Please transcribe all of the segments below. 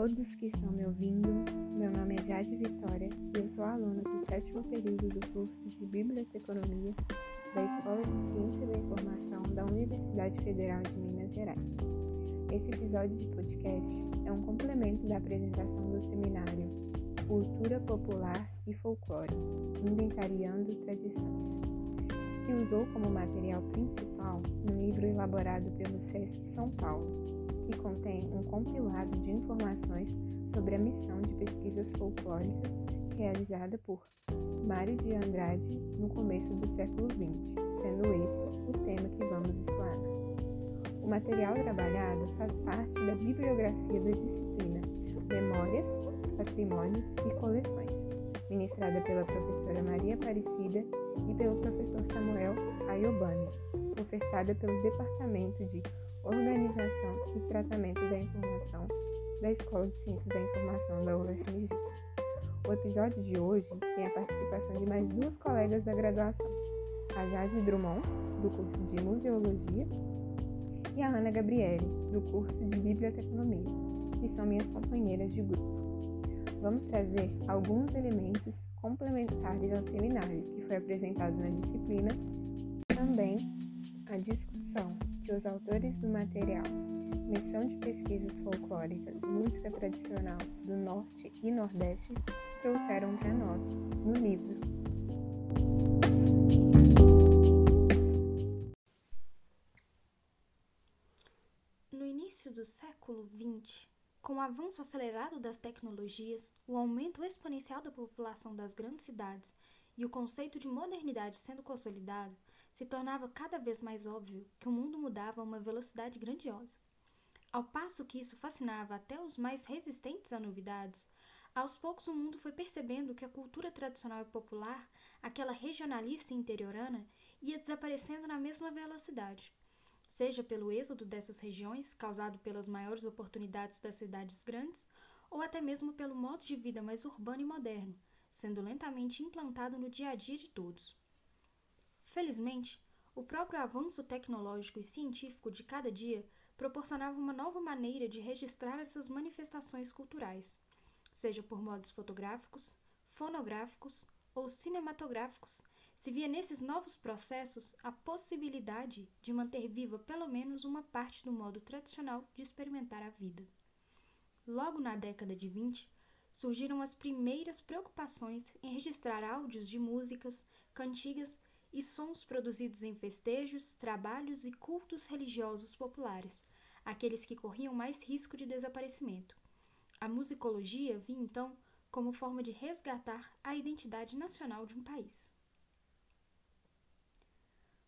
todos que estão me ouvindo. Meu nome é Jade Vitória e eu sou aluna do sétimo período do curso de Biblioteconomia da Escola de Ciência da Informação da Universidade Federal de Minas Gerais. Esse episódio de podcast é um complemento da apresentação do seminário Cultura Popular e Folclore, Inventariando Tradições, que usou como material principal um livro elaborado pelo SESC São Paulo que contém um compilado de informações sobre a missão de pesquisas folclóricas realizada por Mário de Andrade no começo do século XX, sendo esse o tema que vamos explanar. O material trabalhado faz parte da bibliografia da disciplina Memórias, Patrimônios e Coleções, ministrada pela professora Maria Aparecida e pelo professor Samuel Ayobani, ofertada pelo Departamento de Organização e Tratamento da Informação da Escola de Ciências da Informação da UFMG. O episódio de hoje tem a participação de mais duas colegas da graduação, a Jade Drummond, do curso de Museologia, e a Ana Gabriele, do curso de Biblioteconomia, que são minhas companheiras de grupo. Vamos trazer alguns elementos complementares ao seminário que foi apresentado na disciplina, também a discussão que os autores do material Missão de Pesquisas Folclóricas Música Tradicional do Norte e Nordeste trouxeram para nós no livro. No início do século XX, com o avanço acelerado das tecnologias, o aumento exponencial da população das grandes cidades e o conceito de modernidade sendo consolidado, se tornava cada vez mais óbvio que o mundo mudava a uma velocidade grandiosa. Ao passo que isso fascinava até os mais resistentes a novidades, aos poucos o mundo foi percebendo que a cultura tradicional e popular, aquela regionalista e interiorana, ia desaparecendo na mesma velocidade. Seja pelo êxodo dessas regiões, causado pelas maiores oportunidades das cidades grandes, ou até mesmo pelo modo de vida mais urbano e moderno, sendo lentamente implantado no dia a dia de todos. Felizmente, o próprio avanço tecnológico e científico de cada dia proporcionava uma nova maneira de registrar essas manifestações culturais, seja por modos fotográficos, fonográficos ou cinematográficos, se via nesses novos processos a possibilidade de manter viva pelo menos uma parte do modo tradicional de experimentar a vida. Logo na década de 20, surgiram as primeiras preocupações em registrar áudios de músicas, cantigas e sons produzidos em festejos, trabalhos e cultos religiosos populares, aqueles que corriam mais risco de desaparecimento. A musicologia vinha então como forma de resgatar a identidade nacional de um país.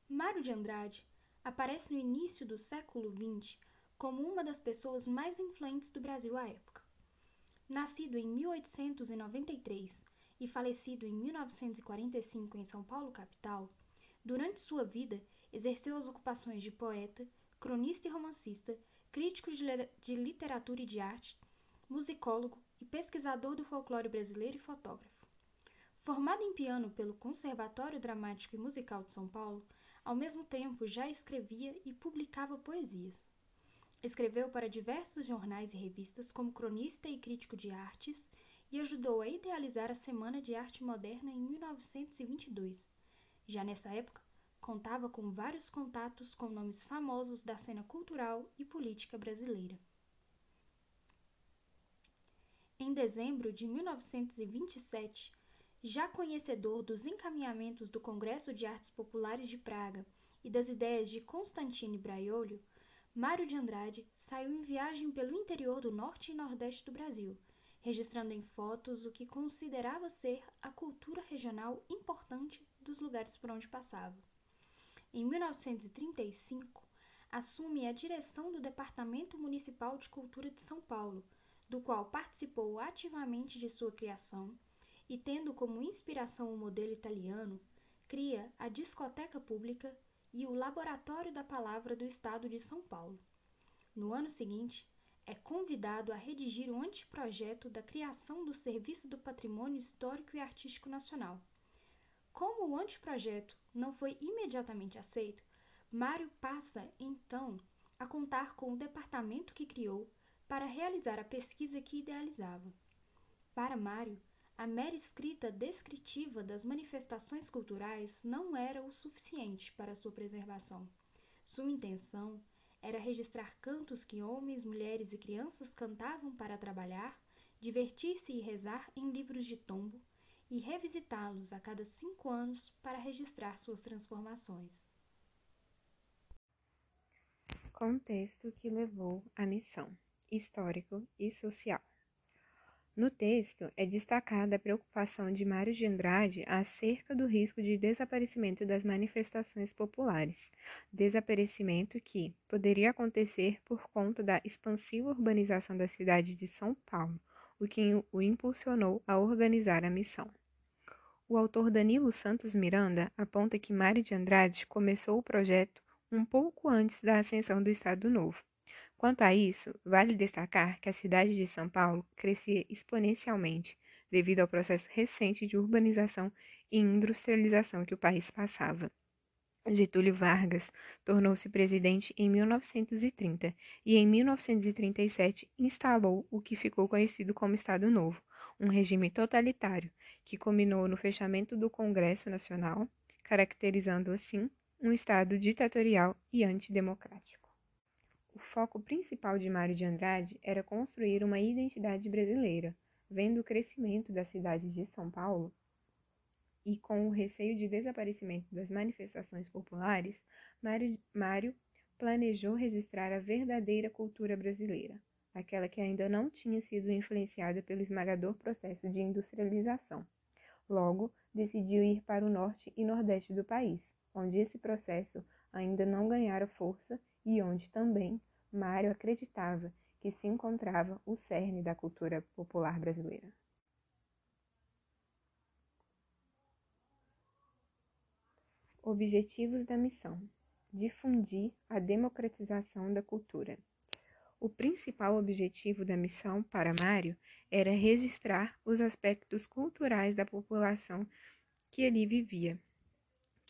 Mário de Andrade aparece no início do século XX como uma das pessoas mais influentes do Brasil à época. Nascido em 1893 e falecido em 1945 em São Paulo, capital, durante sua vida exerceu as ocupações de poeta, cronista e romancista, crítico de literatura e de arte, musicólogo e pesquisador do folclore brasileiro e fotógrafo. Formado em piano pelo Conservatório Dramático e Musical de São Paulo, ao mesmo tempo já escrevia e publicava poesias. Escreveu para diversos jornais e revistas como cronista e crítico de artes e ajudou a idealizar a Semana de Arte Moderna em 1922. Já nessa época, contava com vários contatos com nomes famosos da cena cultural e política brasileira. Em dezembro de 1927, já conhecedor dos encaminhamentos do Congresso de Artes Populares de Praga e das ideias de Constantino Braiolio, Mário de Andrade saiu em viagem pelo interior do norte e nordeste do Brasil, registrando em fotos o que considerava ser a cultura regional importante dos lugares por onde passava. Em 1935, assume a direção do Departamento Municipal de Cultura de São Paulo, do qual participou ativamente de sua criação e, tendo como inspiração o modelo italiano, cria a Discoteca Pública e o Laboratório da Palavra do Estado de São Paulo. No ano seguinte, é convidado a redigir o anteprojeto da criação do Serviço do Patrimônio Histórico e Artístico Nacional. Como o anteprojeto não foi imediatamente aceito, Mário passa, então, a contar com o departamento que criou para realizar a pesquisa que idealizava. Para Mário, a mera escrita descritiva das manifestações culturais não era o suficiente para sua preservação. Sua intenção era registrar cantos que homens, mulheres e crianças cantavam para trabalhar, divertir-se e rezar em livros de tombo e revisitá-los a cada cinco anos para registrar suas transformações. Contexto que levou à missão histórico e social. No texto é destacada a preocupação de Mário de Andrade acerca do risco de desaparecimento das manifestações populares, desaparecimento que poderia acontecer por conta da expansiva urbanização da cidade de São Paulo, o que o impulsionou a organizar a missão. O autor Danilo Santos Miranda aponta que Mário de Andrade começou o projeto um pouco antes da ascensão do Estado Novo Quanto a isso, vale destacar que a cidade de São Paulo crescia exponencialmente devido ao processo recente de urbanização e industrialização que o país passava. Getúlio Vargas tornou-se presidente em 1930 e, em 1937, instalou o que ficou conhecido como Estado Novo, um regime totalitário que culminou no fechamento do Congresso Nacional, caracterizando assim um Estado ditatorial e antidemocrático. O foco principal de Mário de Andrade era construir uma identidade brasileira, vendo o crescimento da cidade de São Paulo e com o receio de desaparecimento das manifestações populares, Mário, Mário planejou registrar a verdadeira cultura brasileira, aquela que ainda não tinha sido influenciada pelo esmagador processo de industrialização. Logo, decidiu ir para o norte e nordeste do país, onde esse processo ainda não ganhara força e onde também Mário acreditava que se encontrava o cerne da cultura popular brasileira. Objetivos da missão: difundir a democratização da cultura. O principal objetivo da missão para Mário era registrar os aspectos culturais da população que ali vivia,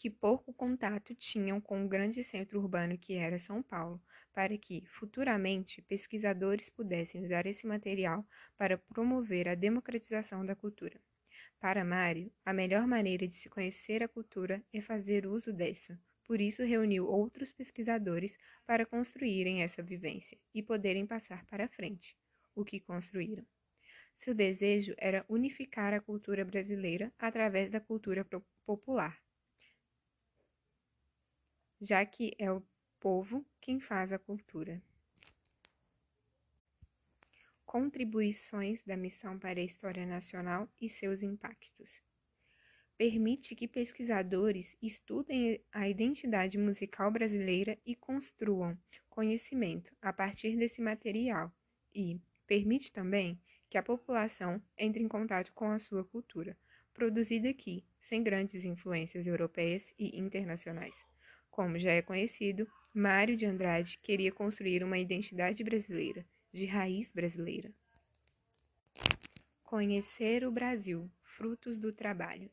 que pouco contato tinham com o grande centro urbano que era São Paulo, para que, futuramente, pesquisadores pudessem usar esse material para promover a democratização da cultura. Para Mário, a melhor maneira de se conhecer a cultura é fazer uso dessa. Por isso, reuniu outros pesquisadores para construírem essa vivência e poderem passar para frente o que construíram. Seu desejo era unificar a cultura brasileira através da cultura popular, já que é o povo quem faz a cultura. Contribuições da missão para a história nacional e seus impactos. Permite que pesquisadores estudem a identidade musical brasileira e construam conhecimento a partir desse material e permite também que a população entre em contato com a sua cultura, produzida aqui, sem grandes influências europeias e internacionais. Como já é conhecido, Mário de Andrade queria construir uma identidade brasileira, de raiz brasileira. Conhecer o Brasil, frutos do trabalho.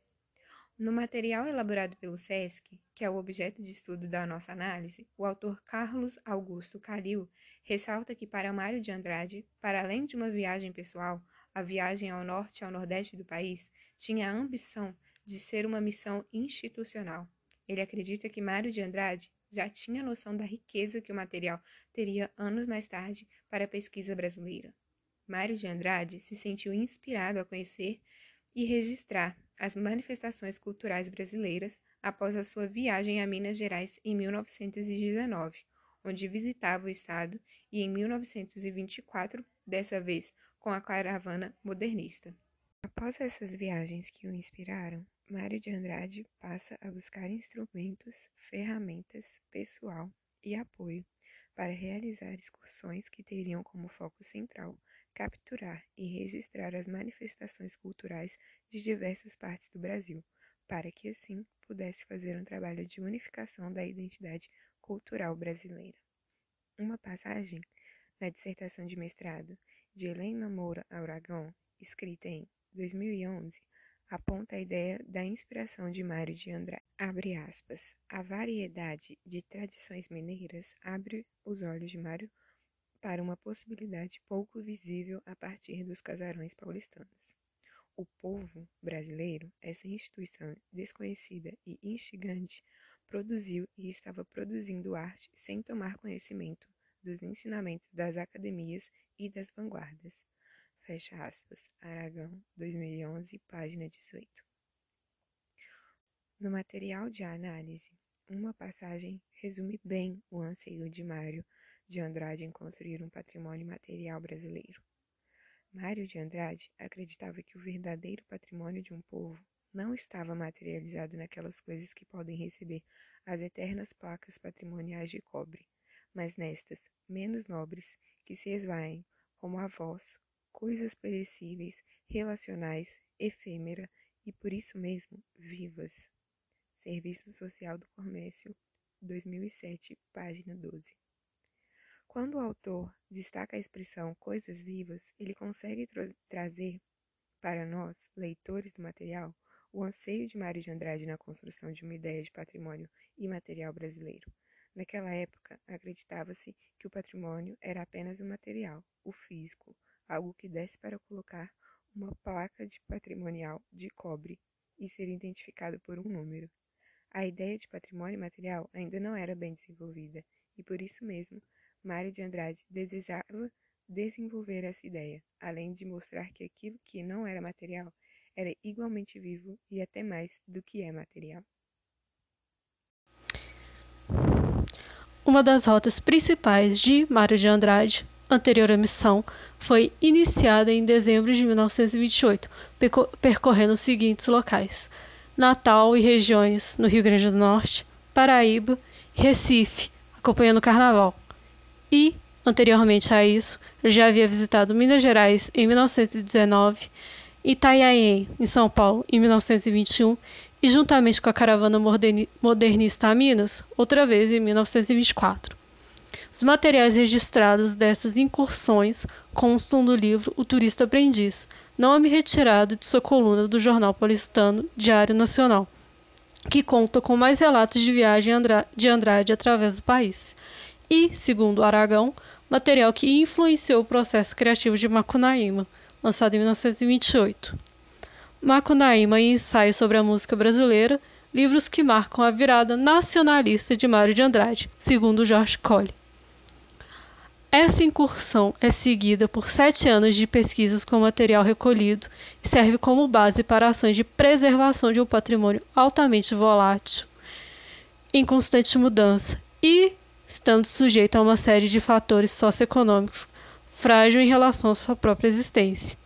No material elaborado pelo SESC, que é o objeto de estudo da nossa análise, o autor Carlos Augusto Calil ressalta que para Mário de Andrade, para além de uma viagem pessoal, a viagem ao norte e ao nordeste do país tinha a ambição de ser uma missão institucional ele acredita que Mário de Andrade já tinha noção da riqueza que o material teria anos mais tarde para a pesquisa brasileira. Mário de Andrade se sentiu inspirado a conhecer e registrar as manifestações culturais brasileiras após a sua viagem a Minas Gerais em 1919, onde visitava o estado, e em 1924, dessa vez com a caravana modernista. Após essas viagens que o inspiraram, Mário de Andrade passa a buscar instrumentos, ferramentas, pessoal e apoio para realizar excursões que teriam como foco central capturar e registrar as manifestações culturais de diversas partes do Brasil, para que assim pudesse fazer um trabalho de unificação da identidade cultural brasileira. Uma passagem na dissertação de mestrado de Helena Moura Aragão, escrita em 2011, aponta a ideia da inspiração de Mário de Andrade. Abre aspas. A variedade de tradições mineiras abre os olhos de Mário para uma possibilidade pouco visível a partir dos casarões paulistanos. O povo brasileiro, essa instituição desconhecida e instigante, produziu e estava produzindo arte sem tomar conhecimento dos ensinamentos das academias e das vanguardas. Fecha aspas. Aragão, 2011, página 18. No material de análise, uma passagem resume bem o anseio de Mário de Andrade em construir um patrimônio material brasileiro. Mário de Andrade acreditava que o verdadeiro patrimônio de um povo não estava materializado naquelas coisas que podem receber as eternas placas patrimoniais de cobre, mas nestas, menos nobres, que se esvaem, como a voz, coisas perecíveis, relacionais, efêmera e por isso mesmo vivas. Serviço Social do Comércio, 2007, página 12. Quando o autor destaca a expressão coisas vivas, ele consegue tra trazer para nós, leitores do material, o anseio de Mário de Andrade na construção de uma ideia de patrimônio imaterial brasileiro. Naquela época, acreditava-se que o patrimônio era apenas um material, o físico, algo que desse para colocar uma placa de patrimonial de cobre e ser identificado por um número. A ideia de patrimônio material ainda não era bem desenvolvida, e por isso mesmo Mário de Andrade desejava desenvolver essa ideia, além de mostrar que aquilo que não era material era igualmente vivo e até mais do que é material. Uma das rotas principais de Mário de Andrade, anterior à missão, foi iniciada em dezembro de 1928, percorrendo os seguintes locais: Natal e regiões no Rio Grande do Norte, Paraíba Recife, acompanhando o carnaval e, anteriormente a isso, já havia visitado Minas Gerais em 1919, Itanhaém, em São Paulo, em 1921 e, juntamente com a caravana modernista a Minas, outra vez em 1924. Os materiais registrados dessas incursões constam do livro O Turista Aprendiz, nome retirado de sua coluna do jornal paulistano Diário Nacional, que conta com mais relatos de viagem de Andrade através do país e, segundo Aragão, material que influenciou o processo criativo de Macunaíma, lançado em 1928. Macunaíma e Ensaio sobre a Música Brasileira, livros que marcam a virada nacionalista de Mário de Andrade, segundo Jorge Colli. Essa incursão é seguida por sete anos de pesquisas com material recolhido e serve como base para ações de preservação de um patrimônio altamente volátil, em constante mudança e estando sujeito a uma série de fatores socioeconômicos frágil em relação à sua própria existência.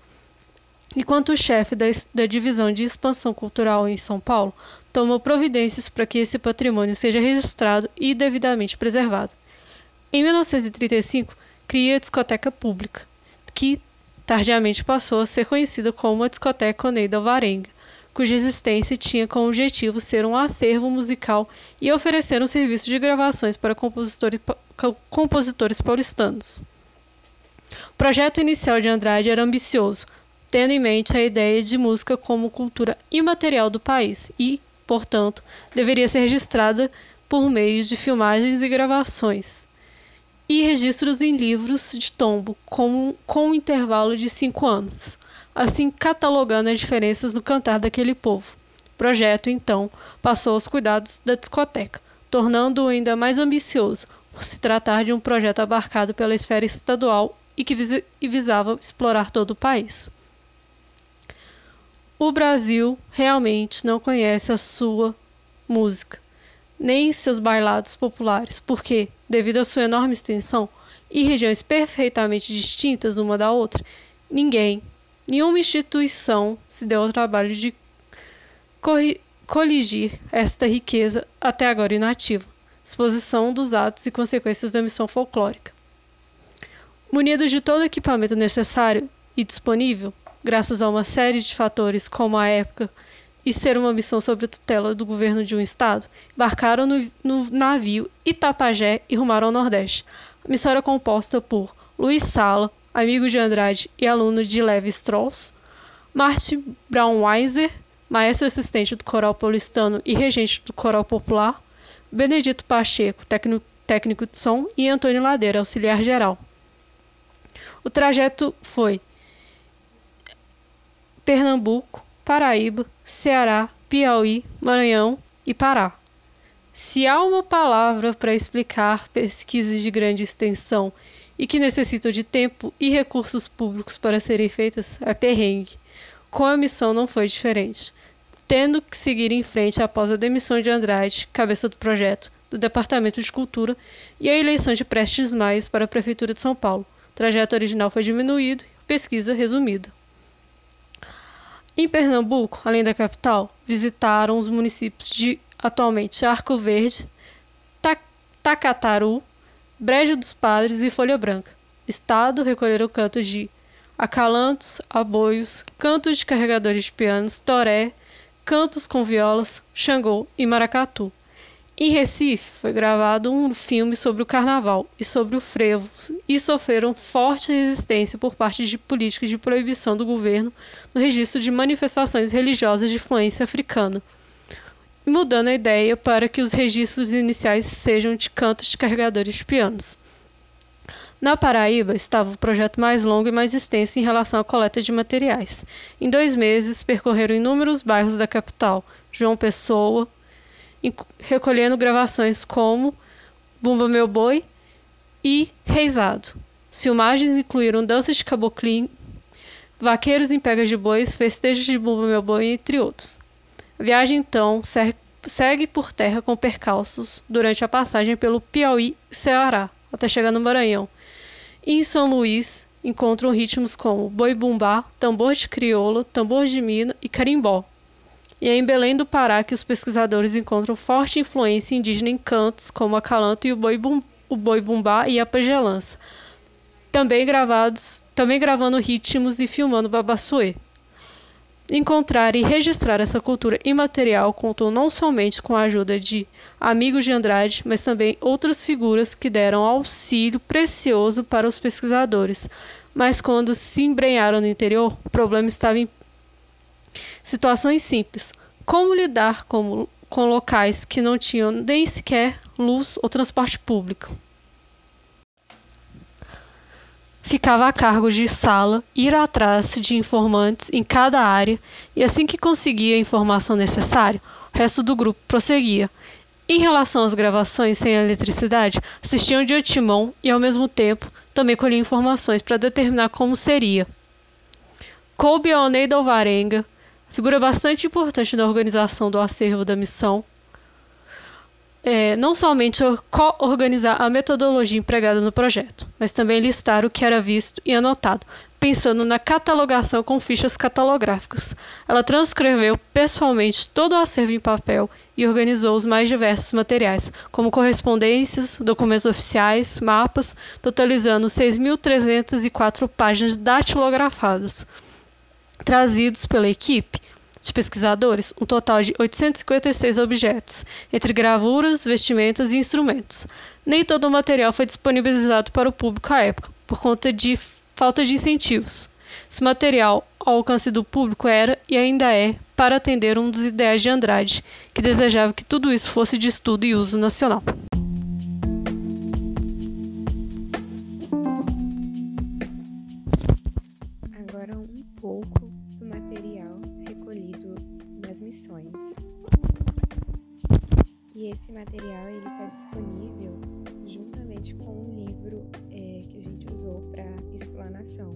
Enquanto o chefe da, da divisão de expansão cultural em São Paulo tomou providências para que esse patrimônio seja registrado e devidamente preservado. Em 1935, cria a discoteca pública, que tardiamente passou a ser conhecida como a discoteca Oneida Alvarenga, cuja existência tinha como objetivo ser um acervo musical e oferecer um serviço de gravações para compositores, compositores paulistanos. O projeto inicial de Andrade era ambicioso, tendo em mente a ideia de música como cultura imaterial do país e, portanto, deveria ser registrada por meio de filmagens e gravações e registros em livros de tombo com, com um intervalo de cinco anos assim catalogando as diferenças no cantar daquele povo. O projeto, então, passou aos cuidados da discoteca, tornando-o ainda mais ambicioso, por se tratar de um projeto abarcado pela esfera estadual e que vis visava explorar todo o país. O Brasil realmente não conhece a sua música, nem seus bailados populares, porque, devido à sua enorme extensão e regiões perfeitamente distintas uma da outra, ninguém, Nenhuma instituição se deu ao trabalho de coligir esta riqueza até agora inativa, exposição dos atos e consequências da missão folclórica. Munidos de todo o equipamento necessário e disponível, graças a uma série de fatores como a época e ser uma missão sob tutela do governo de um estado, embarcaram no, no navio Itapajé e rumaram ao Nordeste. A missão era composta por Luiz Sala, amigo de Andrade e aluno de Levi Strauss, Martin Braunweiser, maestro assistente do coral paulistano e regente do coral popular, Benedito Pacheco, técnico, técnico de som, e Antônio Ladeira, auxiliar geral. O trajeto foi Pernambuco, Paraíba, Ceará, Piauí, Maranhão e Pará. Se há uma palavra para explicar pesquisas de grande extensão e que necessitam de tempo e recursos públicos para serem feitas, é perrengue. Com a missão não foi diferente. Tendo que seguir em frente após a demissão de Andrade, cabeça do projeto, do Departamento de Cultura, e a eleição de Prestes Maia para a Prefeitura de São Paulo. O trajeto original foi diminuído, pesquisa resumida. Em Pernambuco, além da capital, visitaram os municípios de atualmente Arco Verde, Tacataru, Brejo dos Padres e Folha Branca. Estado recolheram cantos de acalantos, aboios, cantos de carregadores de pianos, toré, cantos com violas, xangô e maracatu. Em Recife, foi gravado um filme sobre o carnaval e sobre o frevo e sofreram forte resistência por parte de políticas de proibição do governo no registro de manifestações religiosas de influência africana, mudando a ideia para que os registros iniciais sejam de cantos de carregadores de pianos. Na Paraíba estava o projeto mais longo e mais extenso em relação à coleta de materiais. Em dois meses, percorreram inúmeros bairros da capital, João Pessoa, recolhendo gravações como Bumba Meu Boi e Reisado. Filmagens incluíram danças de caboclim, vaqueiros em pegas de bois, festejos de Bumba Meu Boi, entre outros. A viagem, então, segue por terra com percalços durante a passagem pelo Piauí e Ceará, até chegar no Maranhão. E em São Luís, encontram ritmos como boi bumbá, tambor de crioula, tambor de mina e carimbó, e é em Belém do Pará que os pesquisadores encontram forte influência indígena em cantos como a calanto e o boi, bum, o boi bumbá e a pagelança, também gravados, também gravando ritmos e filmando babassuê. Encontrar e registrar essa cultura imaterial contou não somente com a ajuda de amigos de Andrade, mas também outras figuras que deram auxílio precioso para os pesquisadores. Mas quando se embrenharam no interior, o problema estava em Situações simples. Como lidar com, com locais que não tinham nem sequer luz ou transporte público? Ficava a cargo de Sala ir atrás de informantes em cada área e assim que conseguia a informação necessária, o resto do grupo prosseguia. Em relação às gravações sem eletricidade, assistiam de otimão e, ao mesmo tempo, também colhiam informações para determinar como seria. Coube a Oneida Alvarenga figura bastante importante na organização do acervo da missão. É, não somente co-organizar a metodologia empregada no projeto, mas também listar o que era visto e anotado, pensando na catalogação com fichas catalográficas. Ela transcreveu pessoalmente todo o acervo em papel e organizou os mais diversos materiais, como correspondências, documentos oficiais, mapas, totalizando 6.304 páginas datilografadas trazidos pela equipe de pesquisadores um total de 856 objetos, entre gravuras, vestimentas e instrumentos. Nem todo o material foi disponibilizado para o público à época, por conta de falta de incentivos. Esse material ao alcance do público era e ainda é para atender um dos ideais de Andrade, que desejava que tudo isso fosse de estudo e uso nacional. Esse material ele está disponível juntamente com o livro é, que a gente usou para explanação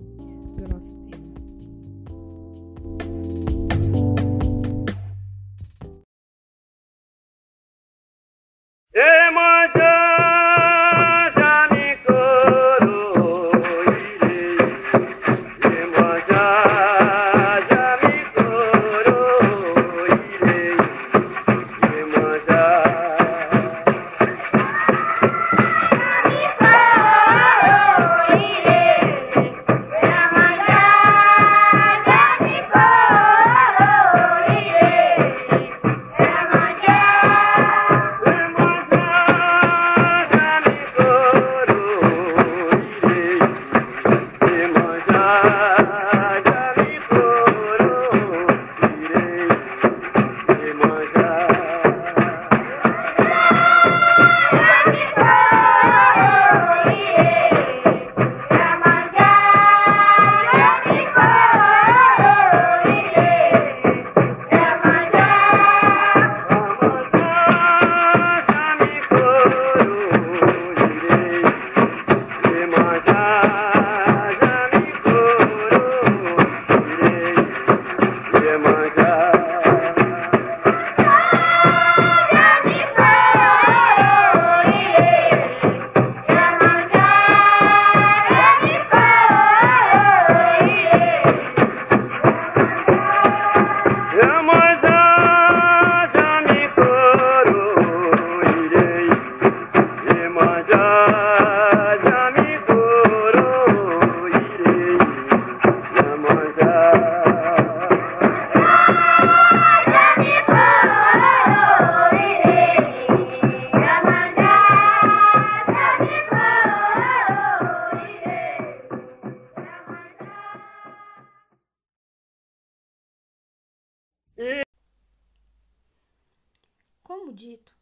Como dito,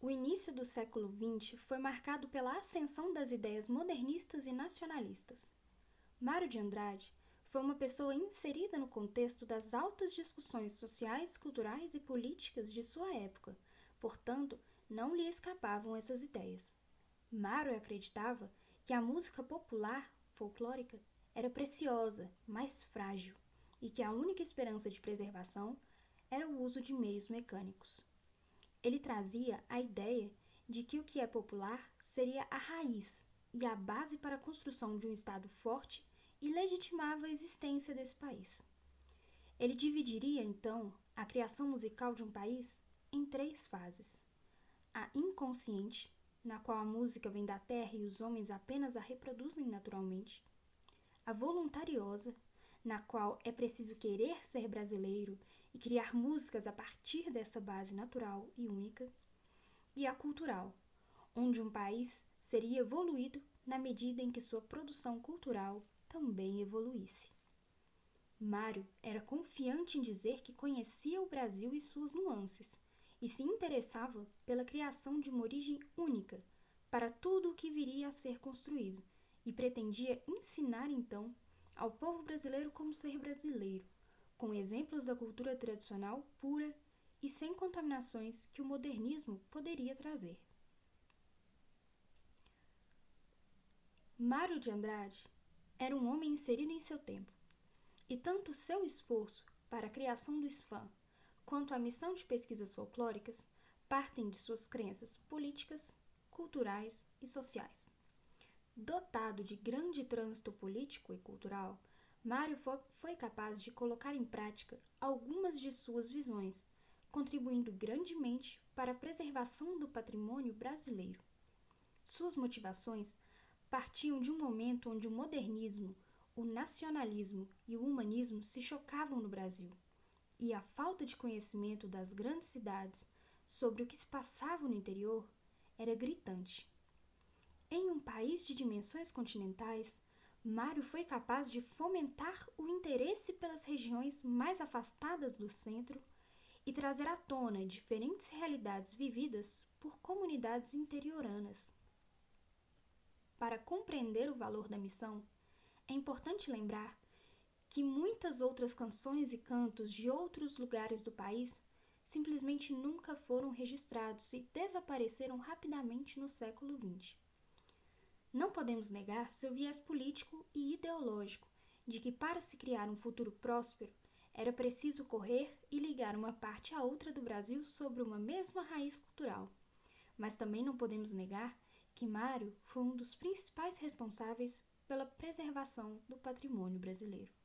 o início do século XX foi marcado pela ascensão das ideias modernistas e nacionalistas. Mário de Andrade foi uma pessoa inserida no contexto das altas discussões sociais, culturais e políticas de sua época, portanto, não lhe escapavam essas ideias. Mário acreditava que a música popular, folclórica, era preciosa, mas frágil, e que a única esperança de preservação era o uso de meios mecânicos. Ele trazia a ideia de que o que é popular seria a raiz e a base para a construção de um Estado forte e legitimava a existência desse país. Ele dividiria, então, a criação musical de um país em três fases: a inconsciente, na qual a música vem da terra e os homens apenas a reproduzem naturalmente, a voluntariosa, na qual é preciso querer ser brasileiro e criar músicas a partir dessa base natural e única, e a cultural, onde um país seria evoluído na medida em que sua produção cultural também evoluísse. Mário era confiante em dizer que conhecia o Brasil e suas nuances, e se interessava pela criação de uma origem única para tudo o que viria a ser construído, e pretendia ensinar então ao povo brasileiro como ser brasileiro, com exemplos da cultura tradicional pura e sem contaminações que o modernismo poderia trazer. Mário de Andrade era um homem inserido em seu tempo, e tanto seu esforço para a criação do SFAM quanto a missão de pesquisas folclóricas partem de suas crenças políticas, culturais e sociais. Dotado de grande trânsito político e cultural, Mário foi capaz de colocar em prática algumas de suas visões, contribuindo grandemente para a preservação do patrimônio brasileiro. Suas motivações partiam de um momento onde o modernismo, o nacionalismo e o humanismo se chocavam no Brasil, e a falta de conhecimento das grandes cidades sobre o que se passava no interior era gritante. Em um país de dimensões continentais, Mário foi capaz de fomentar o interesse pelas regiões mais afastadas do centro e trazer à tona diferentes realidades vividas por comunidades interioranas. Para compreender o valor da missão, é importante lembrar que muitas outras canções e cantos de outros lugares do país simplesmente nunca foram registrados e desapareceram rapidamente no século XX. Não podemos negar seu viés político e ideológico de que para se criar um futuro próspero era preciso correr e ligar uma parte à outra do Brasil sobre uma mesma raiz cultural. Mas também não podemos negar que Mário foi um dos principais responsáveis pela preservação do patrimônio brasileiro.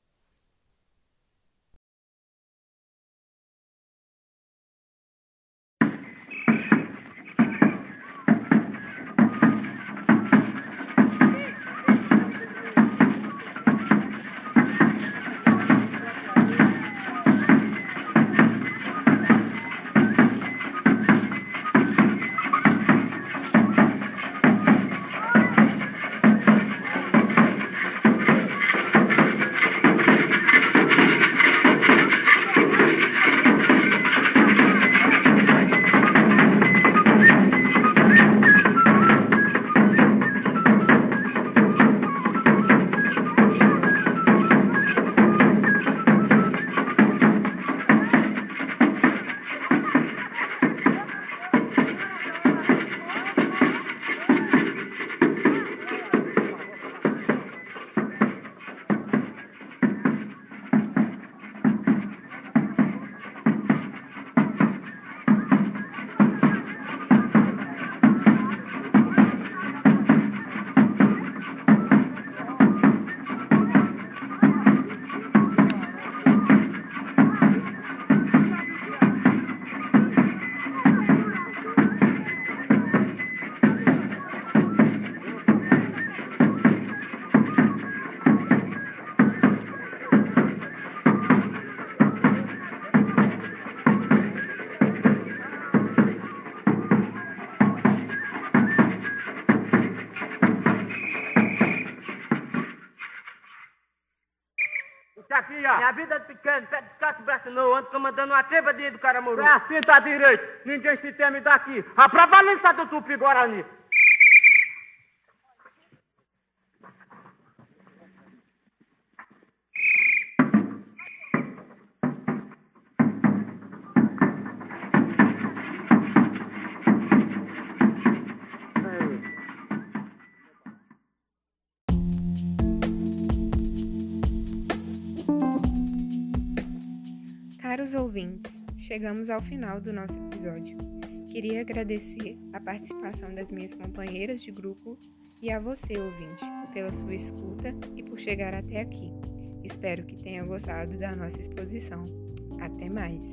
Minha vida é pequena, pé descalço, braço no, ando comandando uma dentro do Caramuru. É assim, tá direito. Ninguém se teme daqui. A prevalência do Tupi-Guarani. Caros ouvintes, chegamos ao final do nosso episódio. Queria agradecer a participação das minhas companheiras de grupo e a você, ouvinte, pela sua escuta e por chegar até aqui. Espero que tenha gostado da nossa exposição. Até mais!